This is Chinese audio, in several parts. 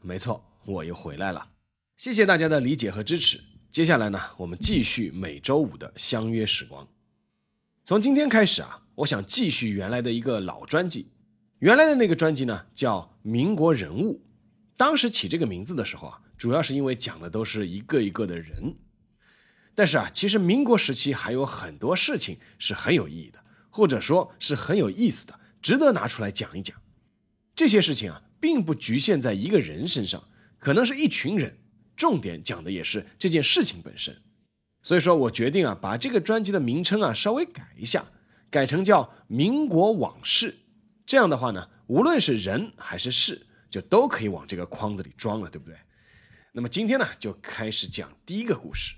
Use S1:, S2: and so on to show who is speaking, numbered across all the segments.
S1: 没错，我又回来了，谢谢大家的理解和支持。接下来呢，我们继续每周五的相约时光。从今天开始啊，我想继续原来的一个老专辑。原来的那个专辑呢，叫《民国人物》。当时起这个名字的时候啊，主要是因为讲的都是一个一个的人。但是啊，其实民国时期还有很多事情是很有意义的，或者说是很有意思的，值得拿出来讲一讲。这些事情啊。并不局限在一个人身上，可能是一群人。重点讲的也是这件事情本身。所以说我决定啊，把这个专辑的名称啊稍微改一下，改成叫《民国往事》。这样的话呢，无论是人还是事，就都可以往这个框子里装了，对不对？那么今天呢，就开始讲第一个故事。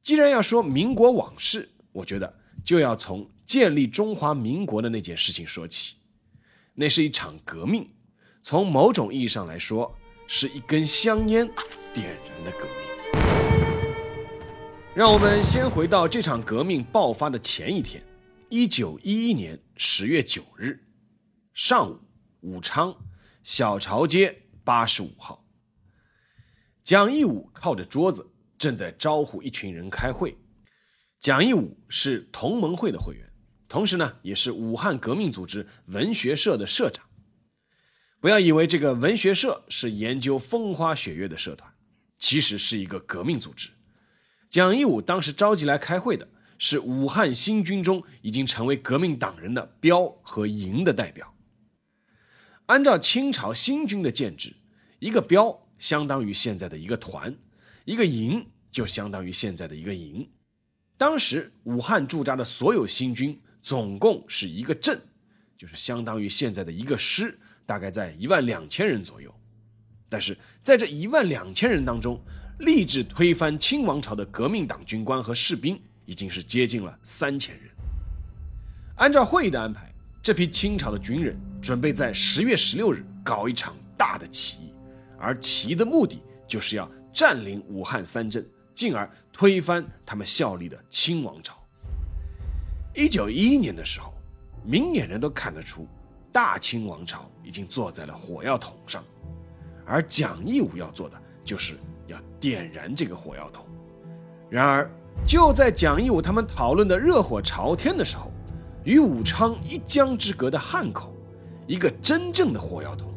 S1: 既然要说民国往事，我觉得就要从建立中华民国的那件事情说起。那是一场革命。从某种意义上来说，是一根香烟点燃的革命。让我们先回到这场革命爆发的前一天，一九一一年十月九日上午，武昌小朝街八十五号，蒋义武靠着桌子，正在招呼一群人开会。蒋义武是同盟会的会员，同时呢，也是武汉革命组织文学社的社长。不要以为这个文学社是研究风花雪月的社团，其实是一个革命组织。蒋义武当时召集来开会的是武汉新军中已经成为革命党人的标和营的代表。按照清朝新军的建制，一个标相当于现在的一个团，一个营就相当于现在的一个营。当时武汉驻扎的所有新军总共是一个镇，就是相当于现在的一个师。大概在一万两千人左右，但是在这一万两千人当中，立志推翻清王朝的革命党军官和士兵已经是接近了三千人。按照会议的安排，这批清朝的军人准备在十月十六日搞一场大的起义，而起义的目的就是要占领武汉三镇，进而推翻他们效力的清王朝。一九一一年的时候，明眼人都看得出。大清王朝已经坐在了火药桶上，而蒋义武要做的就是要点燃这个火药桶。然而，就在蒋义武他们讨论的热火朝天的时候，与武昌一江之隔的汉口，一个真正的火药桶，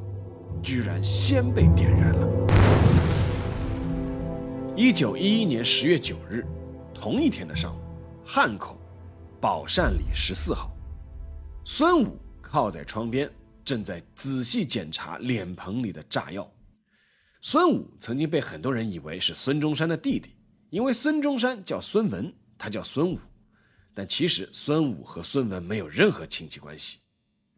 S1: 居然先被点燃了。一九一一年十月九日，同一天的上午，汉口宝善里十四号，孙武。靠在窗边，正在仔细检查脸盆里的炸药。孙武曾经被很多人以为是孙中山的弟弟，因为孙中山叫孙文，他叫孙武。但其实孙武和孙文没有任何亲戚关系。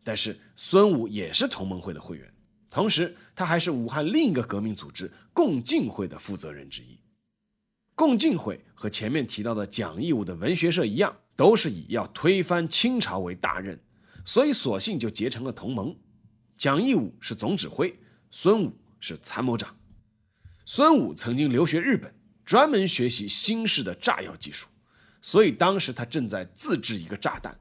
S1: 但是孙武也是同盟会的会员，同时他还是武汉另一个革命组织共进会的负责人之一。共进会和前面提到的蒋义武的文学社一样，都是以要推翻清朝为大任。所以，索性就结成了同盟。蒋义武是总指挥，孙武是参谋长。孙武曾经留学日本，专门学习新式的炸药技术，所以当时他正在自制一个炸弹。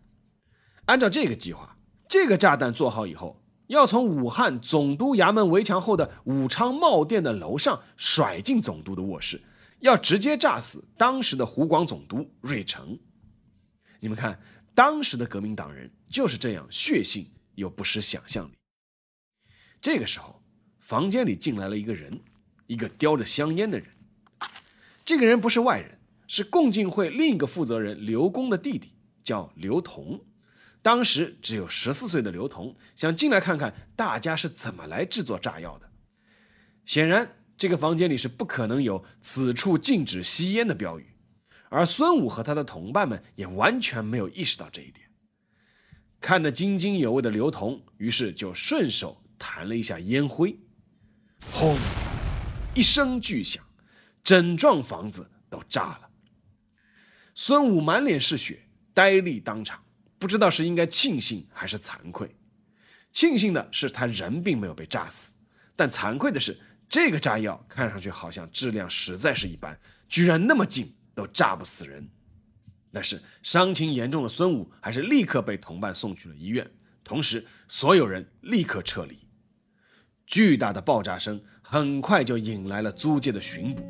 S1: 按照这个计划，这个炸弹做好以后，要从武汉总督衙门围墙后的武昌茂店的楼上甩进总督的卧室，要直接炸死当时的湖广总督瑞成。你们看。当时的革命党人就是这样血性又不失想象力。这个时候，房间里进来了一个人，一个叼着香烟的人。这个人不是外人，是共进会另一个负责人刘公的弟弟，叫刘同。当时只有十四岁的刘同想进来看看大家是怎么来制作炸药的。显然，这个房间里是不可能有“此处禁止吸烟”的标语。而孙武和他的同伴们也完全没有意识到这一点。看得津津有味的刘同，于是就顺手弹了一下烟灰。轰！一声巨响，整幢房子都炸了。孙武满脸是血，呆立当场，不知道是应该庆幸还是惭愧。庆幸的是他人并没有被炸死，但惭愧的是这个炸药看上去好像质量实在是一般，居然那么近都炸不死人。但是伤情严重的孙武还是立刻被同伴送去了医院，同时所有人立刻撤离。巨大的爆炸声很快就引来了租界的巡捕。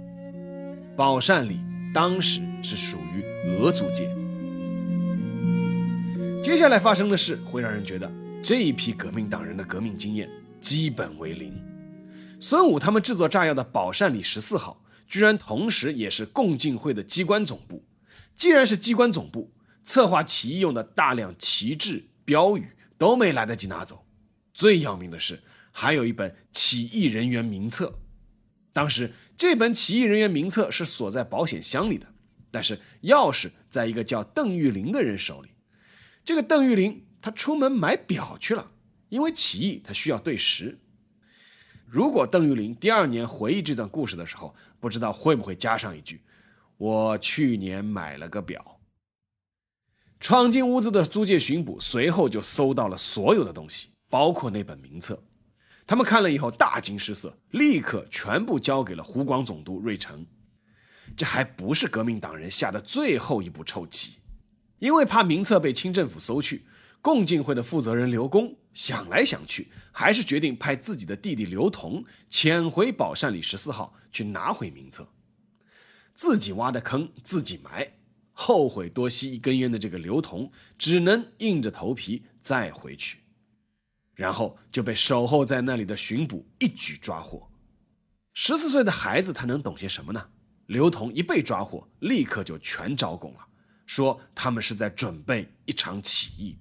S1: 宝善里当时是属于俄租界。接下来发生的事会让人觉得这一批革命党人的革命经验基本为零。孙武他们制作炸药的宝善里十四号，居然同时也是共进会的机关总部。既然是机关总部，策划起义用的大量旗帜、标语都没来得及拿走。最要命的是，还有一本起义人员名册。当时这本起义人员名册是锁在保险箱里的，但是钥匙在一个叫邓玉林的人手里。这个邓玉林他出门买表去了，因为起义他需要对时。如果邓玉林第二年回忆这段故事的时候，不知道会不会加上一句。我去年买了个表。闯进屋子的租界巡捕随后就搜到了所有的东西，包括那本名册。他们看了以后大惊失色，立刻全部交给了湖广总督瑞成。这还不是革命党人下的最后一步臭棋，因为怕名册被清政府搜去，共进会的负责人刘公想来想去，还是决定派自己的弟弟刘同潜回宝善里十四号去拿回名册。自己挖的坑自己埋，后悔多吸一根烟的这个刘同只能硬着头皮再回去，然后就被守候在那里的巡捕一举抓获。十四岁的孩子他能懂些什么呢？刘同一被抓获，立刻就全招供了，说他们是在准备一场起义。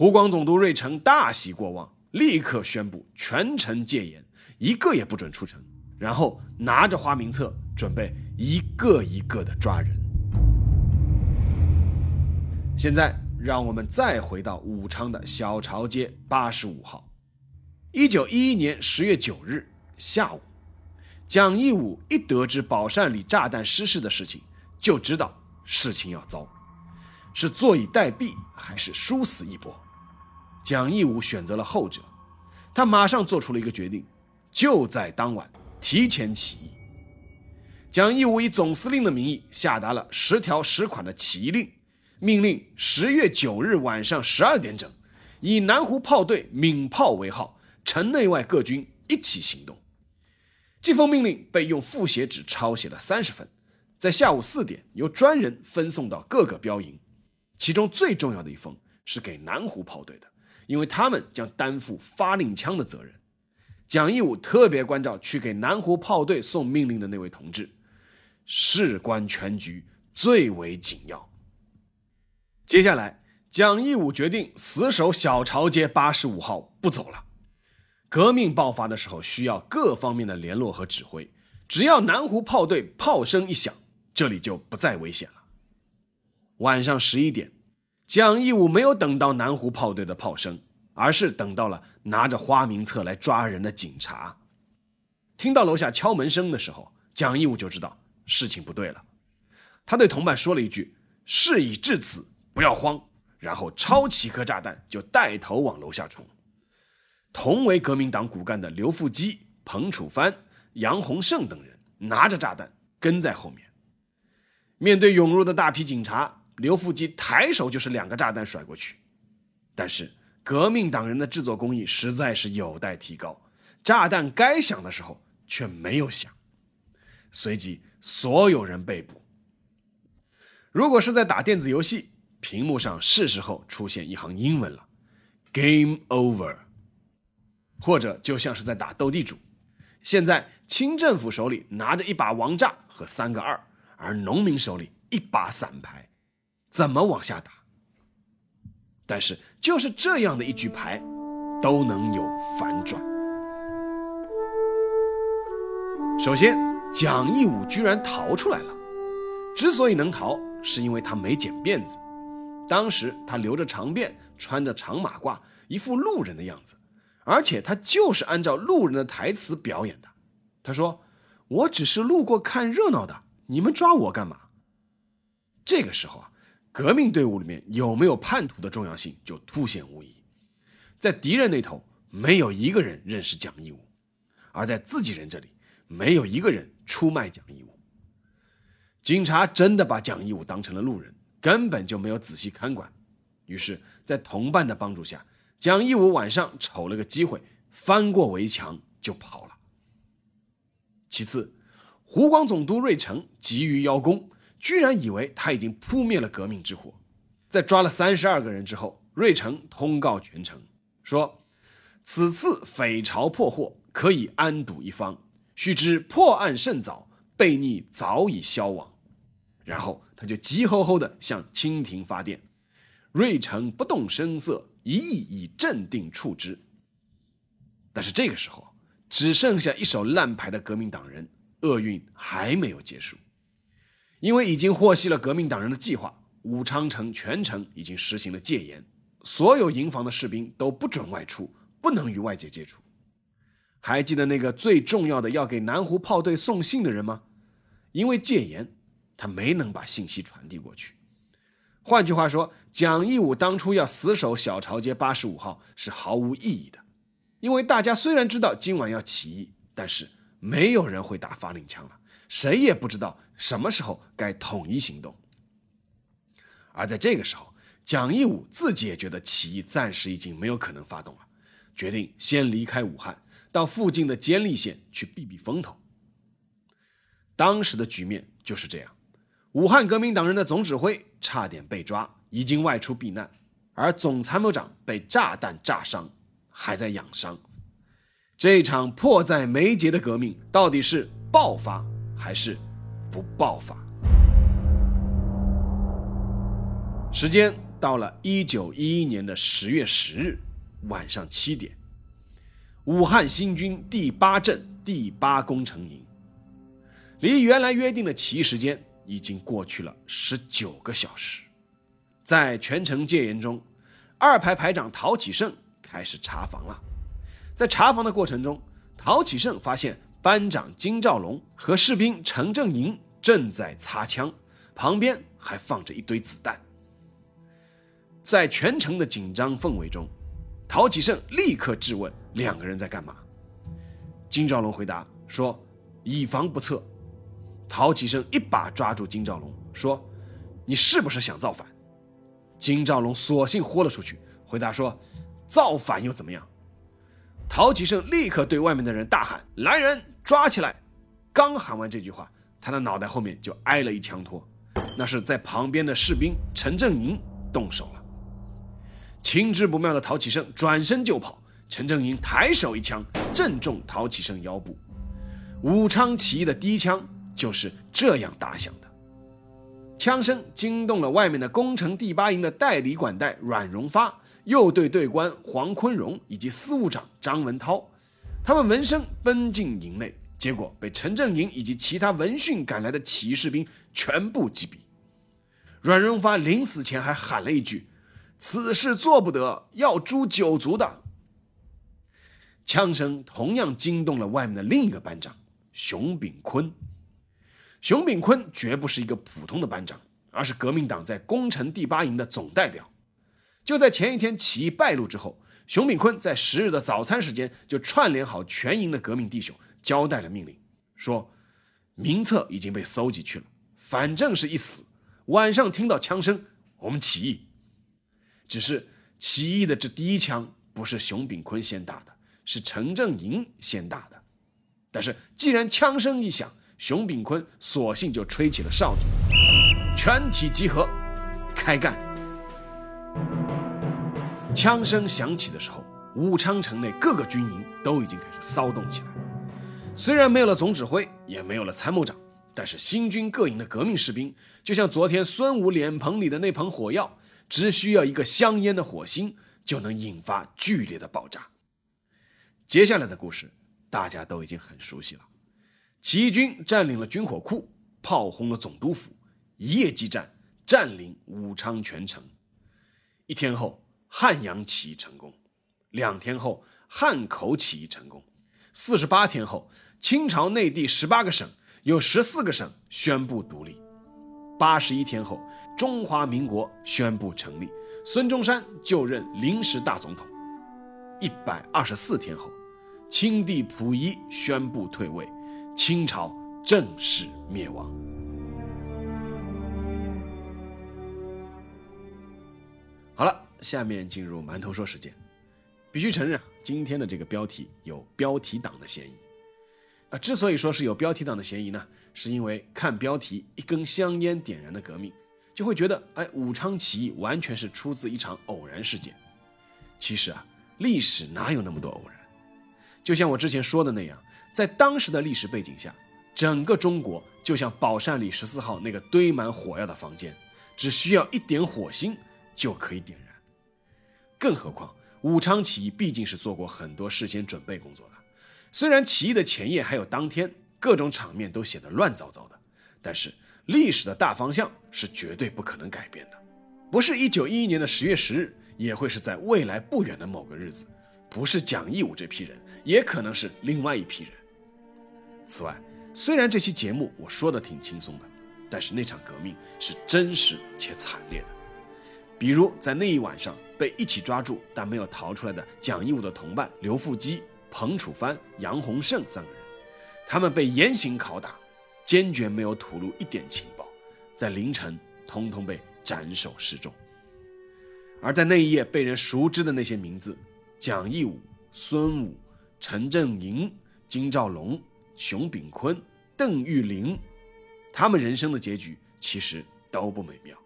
S1: 湖广总督瑞成大喜过望，立刻宣布全城戒严，一个也不准出城。然后拿着花名册，准备一个一个的抓人。现在让我们再回到武昌的小朝街八十五号。一九一一年十月九日下午，蒋义武一得知宝善里炸弹失事的事情，就知道事情要糟，是坐以待毙还是殊死一搏？蒋义武选择了后者，他马上做出了一个决定，就在当晚。提前起义，蒋义武以总司令的名义下达了十条十款的起义令，命令十月九日晚上十二点整，以南湖炮队鸣炮为号，城内外各军一起行动。这封命令被用复写纸抄写了三十份，在下午四点由专人分送到各个标营，其中最重要的一封是给南湖炮队的，因为他们将担负发令枪的责任。蒋义武特别关照去给南湖炮队送命令的那位同志，事关全局，最为紧要。接下来，蒋义武决定死守小朝街八十五号，不走了。革命爆发的时候，需要各方面的联络和指挥。只要南湖炮队炮声一响，这里就不再危险了。晚上十一点，蒋义武没有等到南湖炮队的炮声。而是等到了拿着花名册来抓人的警察，听到楼下敲门声的时候，蒋义武就知道事情不对了。他对同伴说了一句：“事已至此，不要慌。”然后抄起颗炸弹就带头往楼下冲。同为革命党骨干的刘富基、彭楚帆、杨洪胜等人拿着炸弹跟在后面。面对涌入的大批警察，刘富基抬手就是两个炸弹甩过去，但是。革命党人的制作工艺实在是有待提高，炸弹该响的时候却没有响，随即所有人被捕。如果是在打电子游戏，屏幕上是时候出现一行英文了，“Game Over”，或者就像是在打斗地主，现在清政府手里拿着一把王炸和三个二，而农民手里一把散牌，怎么往下打？但是，就是这样的一局牌，都能有反转。首先，蒋义武居然逃出来了。之所以能逃，是因为他没剪辫子。当时他留着长辫，穿着长马褂，一副路人的样子，而且他就是按照路人的台词表演的。他说：“我只是路过看热闹的，你们抓我干嘛？”这个时候啊，革命队伍里面有没有叛徒的重要性就凸显无疑。在敌人那头，没有一个人认识蒋义武；而在自己人这里，没有一个人出卖蒋义武。警察真的把蒋义武当成了路人，根本就没有仔细看管。于是，在同伴的帮助下，蒋义武晚上瞅了个机会，翻过围墙就跑了。其次，湖广总督瑞成急于邀功。居然以为他已经扑灭了革命之火，在抓了三十二个人之后，瑞成通告全城说：“此次匪巢破获，可以安堵一方。须知破案甚早，悖逆早已消亡。”然后他就急吼吼地向清廷发电，瑞成不动声色，一意以镇定处之。但是这个时候，只剩下一手烂牌的革命党人，厄运还没有结束。因为已经获悉了革命党人的计划，武昌城全城已经实行了戒严，所有营房的士兵都不准外出，不能与外界接触。还记得那个最重要的要给南湖炮队送信的人吗？因为戒严，他没能把信息传递过去。换句话说，蒋义武当初要死守小朝街八十五号是毫无意义的，因为大家虽然知道今晚要起义，但是没有人会打发令枪了。谁也不知道什么时候该统一行动，而在这个时候，蒋义武自己也觉得起义暂时已经没有可能发动了，决定先离开武汉，到附近的监利县去避避风头。当时的局面就是这样：武汉革命党人的总指挥差点被抓，已经外出避难；而总参谋长被炸弹炸伤，还在养伤。这场迫在眉睫的革命，到底是爆发？还是不爆发。时间到了一九一一年的十月十日晚上七点，武汉新军第八镇第八工程营，离原来约定的起义时间已经过去了十九个小时。在全城戒严中，二排排长陶启胜开始查房了。在查房的过程中，陶启胜发现。班长金兆龙和士兵陈正营正在擦枪，旁边还放着一堆子弹。在全城的紧张氛围中，陶启胜立刻质问两个人在干嘛。金兆龙回答说：“以防不测。”陶启胜一把抓住金兆龙，说：“你是不是想造反？”金兆龙索性豁了出去，回答说：“造反又怎么样？”陶启胜立刻对外面的人大喊：“来人！”抓起来！刚喊完这句话，他的脑袋后面就挨了一枪托。那是在旁边的士兵陈正营动手了。情之不妙的陶启胜转身就跑，陈正营抬手一枪正中陶启胜腰部。武昌起义的第一枪就是这样打响的。枪声惊动了外面的工程第八营的代理管带阮荣发、右队队官黄坤荣以及司务长张文涛。他们闻声奔进营内，结果被陈正营以及其他闻讯赶来的起义士兵全部击毙。阮荣发临死前还喊了一句：“此事做不得，要诛九族的。”枪声同样惊动了外面的另一个班长熊炳坤。熊炳坤绝不是一个普通的班长，而是革命党在攻城第八营的总代表。就在前一天起义败露之后。熊秉坤在十日的早餐时间就串联好全营的革命弟兄，交代了命令，说：“名册已经被搜集去了，反正是一死。晚上听到枪声，我们起义。只是起义的这第一枪不是熊秉坤先打的，是陈正营先打的。但是既然枪声一响，熊秉坤索性就吹起了哨子，全体集合，开干。”枪声响起的时候，武昌城内各个军营都已经开始骚动起来。虽然没有了总指挥，也没有了参谋长，但是新军各营的革命士兵，就像昨天孙武脸盆里的那盆火药，只需要一个香烟的火星，就能引发剧烈的爆炸。接下来的故事大家都已经很熟悉了：起义军占领了军火库，炮轰了总督府，一夜激战，占领武昌全城。一天后。汉阳起义成功，两天后，汉口起义成功。四十八天后，清朝内地十八个省有十四个省宣布独立。八十一天后，中华民国宣布成立，孙中山就任临时大总统。一百二十四天后，清帝溥仪宣布退位，清朝正式灭亡。好了，下面进入馒头说时间。必须承认，今天的这个标题有标题党的嫌疑。啊，之所以说是有标题党的嫌疑呢，是因为看标题“一根香烟点燃的革命”，就会觉得，哎，武昌起义完全是出自一场偶然事件。其实啊，历史哪有那么多偶然？就像我之前说的那样，在当时的历史背景下，整个中国就像宝善里十四号那个堆满火药的房间，只需要一点火星。就可以点燃。更何况，武昌起义毕竟是做过很多事先准备工作的。虽然起义的前夜还有当天，各种场面都显得乱糟糟的，但是历史的大方向是绝对不可能改变的。不是一九一一年的十月十日，也会是在未来不远的某个日子。不是蒋义武这批人，也可能是另外一批人。此外，虽然这期节目我说的挺轻松的，但是那场革命是真实且惨烈的。比如在那一晚上被一起抓住但没有逃出来的蒋义武的同伴刘富基、彭楚帆、杨洪胜三个人，他们被严刑拷打，坚决没有吐露一点情报，在凌晨通通被斩首示众。而在那一夜被人熟知的那些名字，蒋义武、孙武、陈振营、金兆龙、熊秉坤、邓玉玲，他们人生的结局其实都不美妙。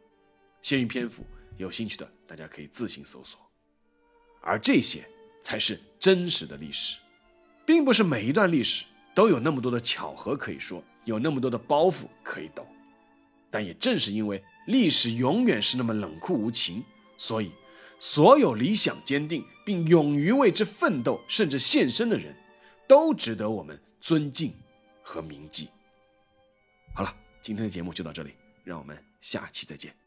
S1: 限于篇幅。有兴趣的，大家可以自行搜索。而这些才是真实的历史，并不是每一段历史都有那么多的巧合可以说，有那么多的包袱可以抖。但也正是因为历史永远是那么冷酷无情，所以所有理想坚定并勇于为之奋斗，甚至献身的人，都值得我们尊敬和铭记。好了，今天的节目就到这里，让我们下期再见。